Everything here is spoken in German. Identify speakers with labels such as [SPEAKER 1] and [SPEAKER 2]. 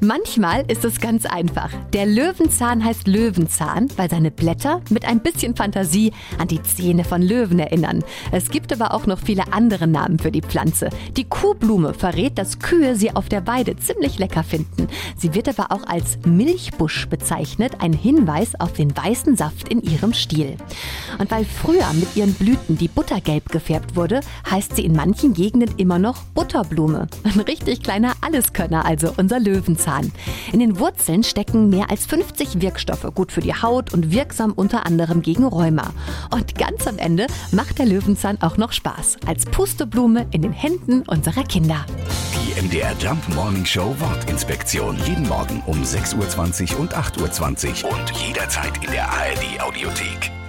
[SPEAKER 1] Manchmal ist es ganz einfach. Der Löwenzahn heißt Löwenzahn, weil seine Blätter mit ein bisschen Fantasie an die Zähne von Löwen erinnern. Es gibt aber auch noch viele andere Namen für die Pflanze. Die Kuhblume verrät, dass Kühe sie auf der Weide ziemlich lecker finden. Sie wird aber auch als Milchbusch bezeichnet, ein Hinweis auf den weißen Saft in ihrem Stiel. Und weil früher mit ihren Blüten die Butter gelb gefärbt wurde, heißt sie in manchen Gegenden immer noch Butterblume. Ein richtig kleiner Alleskönner, also unser Löwenzahn. In den Wurzeln stecken mehr als 50 Wirkstoffe, gut für die Haut und wirksam unter anderem gegen Rheuma. Und ganz am Ende macht der Löwenzahn auch noch Spaß, als Pusteblume in den Händen unserer Kinder.
[SPEAKER 2] Die MDR Jump Morning Show Wortinspektion. Jeden Morgen um 6.20 Uhr und 8.20 Uhr und jederzeit in der ARD Audiothek.